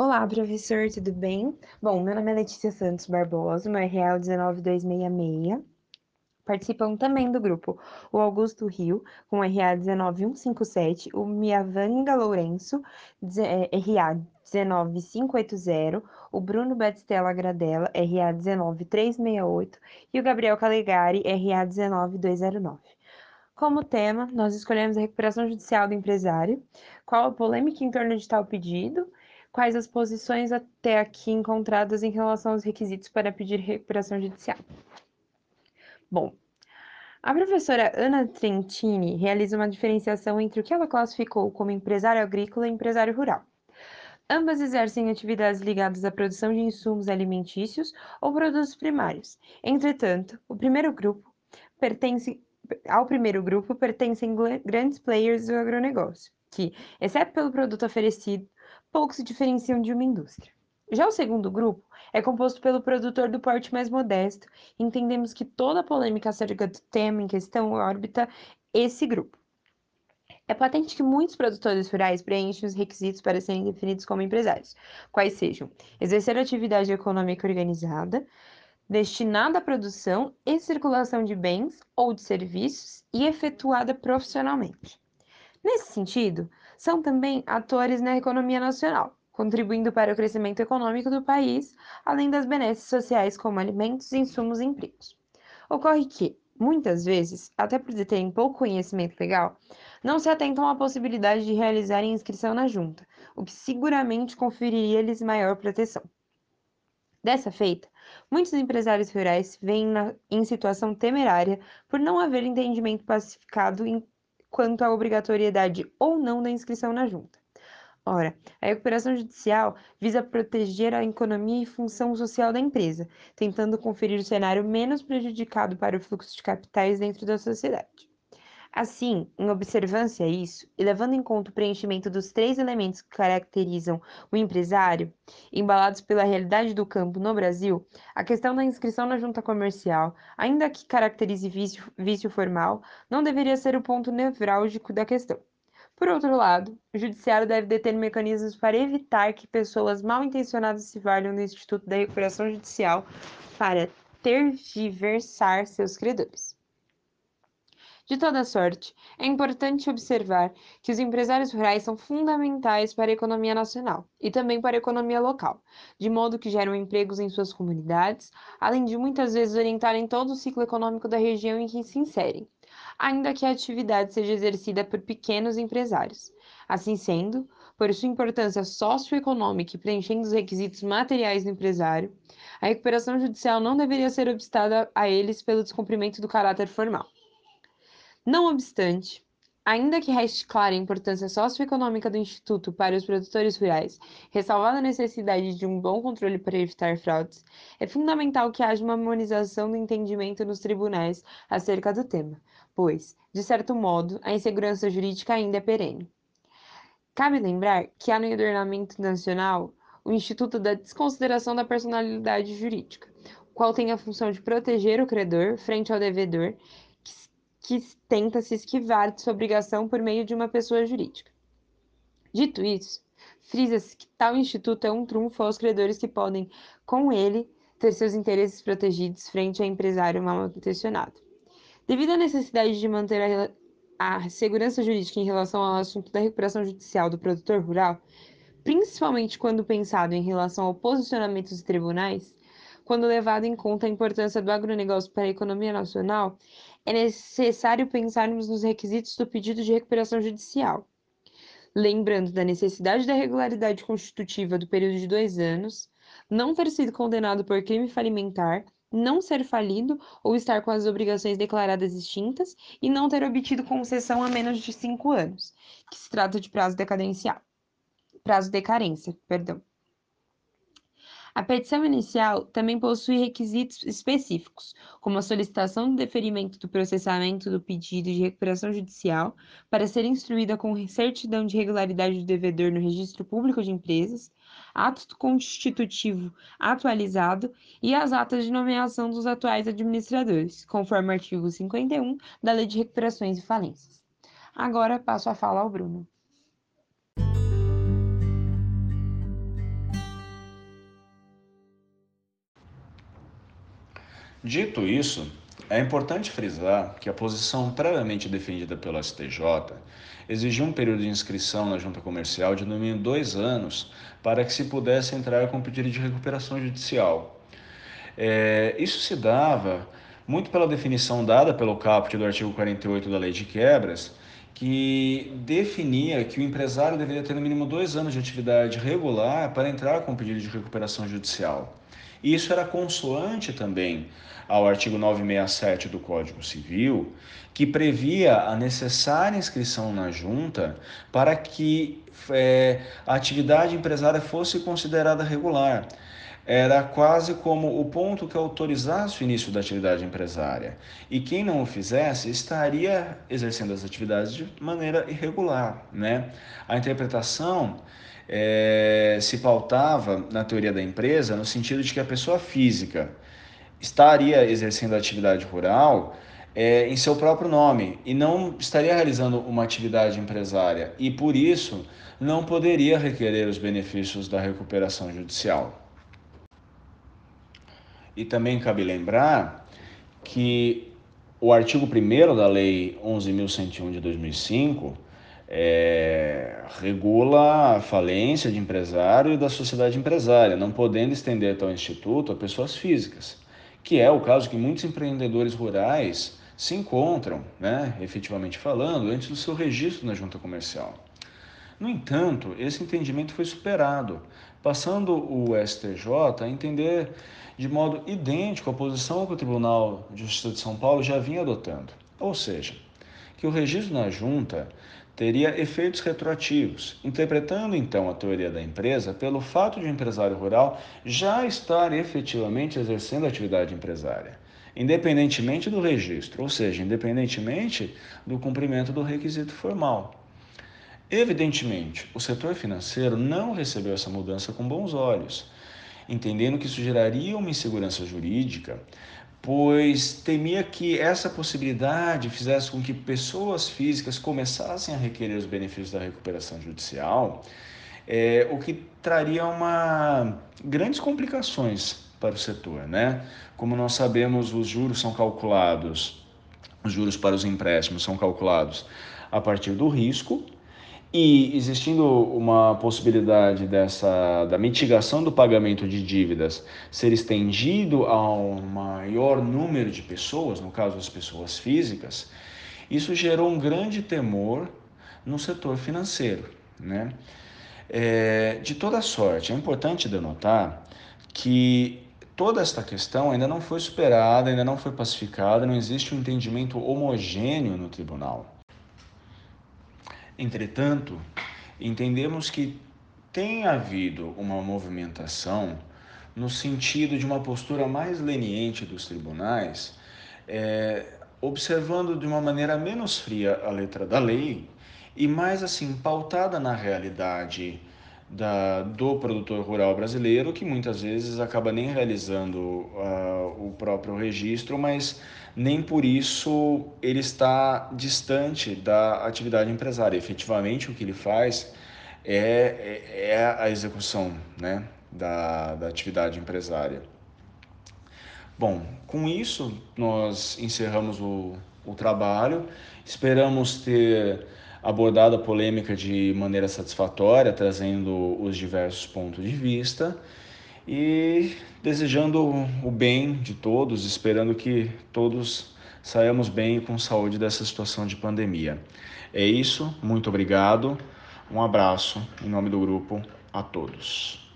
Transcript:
Olá, professor, tudo bem? Bom, meu nome é Letícia Santos Barbosa, meu é 19266. Participam também do grupo o Augusto Rio, com RA 19157, o Miavanga Lourenço, RA 19580, o Bruno Batistella Gradella, RA 19368, e o Gabriel Calegari, RA 19209. Como tema, nós escolhemos a recuperação judicial do empresário, qual a polêmica em torno de tal pedido, quais as posições até aqui encontradas em relação aos requisitos para pedir recuperação judicial. Bom, a professora Ana Trentini realiza uma diferenciação entre o que ela classificou como empresário agrícola e empresário rural. Ambas exercem atividades ligadas à produção de insumos alimentícios ou produtos primários. Entretanto, o primeiro grupo pertence ao primeiro grupo pertencem grandes players do agronegócio, que, exceto pelo produto oferecido, pouco se diferenciam de uma indústria. Já o segundo grupo é composto pelo produtor do porte mais modesto. Entendemos que toda a polêmica acerca do tema em questão orbita esse grupo. É patente que muitos produtores rurais preenchem os requisitos para serem definidos como empresários, quais sejam exercer atividade econômica organizada, destinada à produção e circulação de bens ou de serviços e efetuada profissionalmente. Nesse sentido, são também atores na economia nacional, contribuindo para o crescimento econômico do país, além das benesses sociais como alimentos, insumos e empregos. Ocorre que, muitas vezes, até por terem pouco conhecimento legal, não se atentam à possibilidade de realizarem inscrição na junta, o que seguramente conferiria-lhes maior proteção. Dessa feita, muitos empresários rurais vêm na, em situação temerária por não haver entendimento pacificado em, quanto à obrigatoriedade ou não da inscrição na junta. Ora, a recuperação judicial visa proteger a economia e função social da empresa, tentando conferir o cenário menos prejudicado para o fluxo de capitais dentro da sociedade. Assim, em observância a isso, e levando em conta o preenchimento dos três elementos que caracterizam o empresário, embalados pela realidade do campo no Brasil, a questão da inscrição na junta comercial, ainda que caracterize vício, vício formal, não deveria ser o ponto nevrálgico da questão. Por outro lado, o Judiciário deve deter mecanismos para evitar que pessoas mal intencionadas se valham do Instituto da Recuperação Judicial para tergiversar seus credores. De toda sorte, é importante observar que os empresários rurais são fundamentais para a economia nacional e também para a economia local, de modo que geram empregos em suas comunidades, além de muitas vezes orientarem todo o ciclo econômico da região em que se inserem ainda que a atividade seja exercida por pequenos empresários. Assim sendo, por sua importância socioeconômica e preenchendo os requisitos materiais do empresário, a recuperação judicial não deveria ser obstada a eles pelo descumprimento do caráter formal. Não obstante, Ainda que reste clara a importância socioeconômica do Instituto para os produtores rurais, ressalvada a necessidade de um bom controle para evitar fraudes, é fundamental que haja uma harmonização do entendimento nos tribunais acerca do tema, pois, de certo modo, a insegurança jurídica ainda é perene. Cabe lembrar que há no ordenamento nacional o Instituto da Desconsideração da Personalidade Jurídica, qual tem a função de proteger o credor frente ao devedor que tenta se esquivar de sua obrigação por meio de uma pessoa jurídica. Dito isso, frisa-se que tal instituto é um trunfo aos credores que podem, com ele, ter seus interesses protegidos frente a empresário mal intencionado. Devido à necessidade de manter a, a segurança jurídica em relação ao assunto da recuperação judicial do produtor rural, principalmente quando pensado em relação ao posicionamento dos tribunais, quando levado em conta a importância do agronegócio para a economia nacional, é necessário pensarmos nos requisitos do pedido de recuperação judicial. Lembrando da necessidade da regularidade constitutiva do período de dois anos, não ter sido condenado por crime falimentar, não ser falido ou estar com as obrigações declaradas extintas e não ter obtido concessão a menos de cinco anos, que se trata de prazo decadencial. Prazo de carência, perdão. A petição inicial também possui requisitos específicos, como a solicitação do deferimento do processamento do pedido de recuperação judicial para ser instruída com certidão de regularidade do devedor no Registro Público de Empresas, ato constitutivo atualizado e as atas de nomeação dos atuais administradores, conforme o artigo 51 da Lei de Recuperações e Falências. Agora passo a fala ao Bruno. Dito isso, é importante frisar que a posição previamente defendida pelo STJ exigiu um período de inscrição na junta comercial de no mínimo dois anos para que se pudesse entrar com pedido de recuperação judicial. É, isso se dava muito pela definição dada pelo caput do artigo 48 da Lei de Quebras, que definia que o empresário deveria ter no mínimo dois anos de atividade regular para entrar com pedido de recuperação judicial. E isso era consoante também ao artigo 967 do Código Civil, que previa a necessária inscrição na junta para que é, a atividade empresária fosse considerada regular. Era quase como o ponto que autorizasse o início da atividade empresária. E quem não o fizesse estaria exercendo as atividades de maneira irregular. Né? A interpretação é, se pautava na teoria da empresa no sentido de que a pessoa física estaria exercendo a atividade rural é, em seu próprio nome e não estaria realizando uma atividade empresária e por isso não poderia requerer os benefícios da recuperação judicial. E também cabe lembrar que o artigo 1 da Lei 11.101 de 2005 é, regula a falência de empresário e da sociedade empresária, não podendo estender tal instituto a pessoas físicas, que é o caso que muitos empreendedores rurais se encontram, né, efetivamente falando, antes do seu registro na junta comercial. No entanto, esse entendimento foi superado, passando o STJ a entender de modo idêntico a posição que o Tribunal de Justiça de São Paulo já vinha adotando. Ou seja, que o registro na junta teria efeitos retroativos, interpretando então a teoria da empresa pelo fato de o um empresário rural já estar efetivamente exercendo a atividade empresária, independentemente do registro, ou seja, independentemente do cumprimento do requisito formal. Evidentemente, o setor financeiro não recebeu essa mudança com bons olhos, entendendo que isso geraria uma insegurança jurídica pois temia que essa possibilidade fizesse com que pessoas físicas começassem a requerer os benefícios da recuperação judicial, é, o que traria uma grandes complicações para o setor, né? Como nós sabemos, os juros são calculados, os juros para os empréstimos são calculados a partir do risco e existindo uma possibilidade dessa da mitigação do pagamento de dívidas ser estendido a um maior número de pessoas, no caso as pessoas físicas, isso gerou um grande temor no setor financeiro, né? É, de toda sorte, é importante denotar que toda esta questão ainda não foi superada, ainda não foi pacificada, não existe um entendimento homogêneo no tribunal. Entretanto, entendemos que tem havido uma movimentação no sentido de uma postura mais leniente dos tribunais, é, observando de uma maneira menos fria a letra da lei e mais assim pautada na realidade da, do produtor rural brasileiro, que muitas vezes acaba nem realizando uh, o próprio registro, mas nem por isso ele está distante da atividade empresária. Efetivamente, o que ele faz é, é, é a execução né, da, da atividade empresária. Bom, com isso, nós encerramos o, o trabalho. Esperamos ter abordado a polêmica de maneira satisfatória, trazendo os diversos pontos de vista e desejando o bem de todos, esperando que todos saiamos bem com saúde dessa situação de pandemia. É isso, muito obrigado, um abraço em nome do grupo a todos.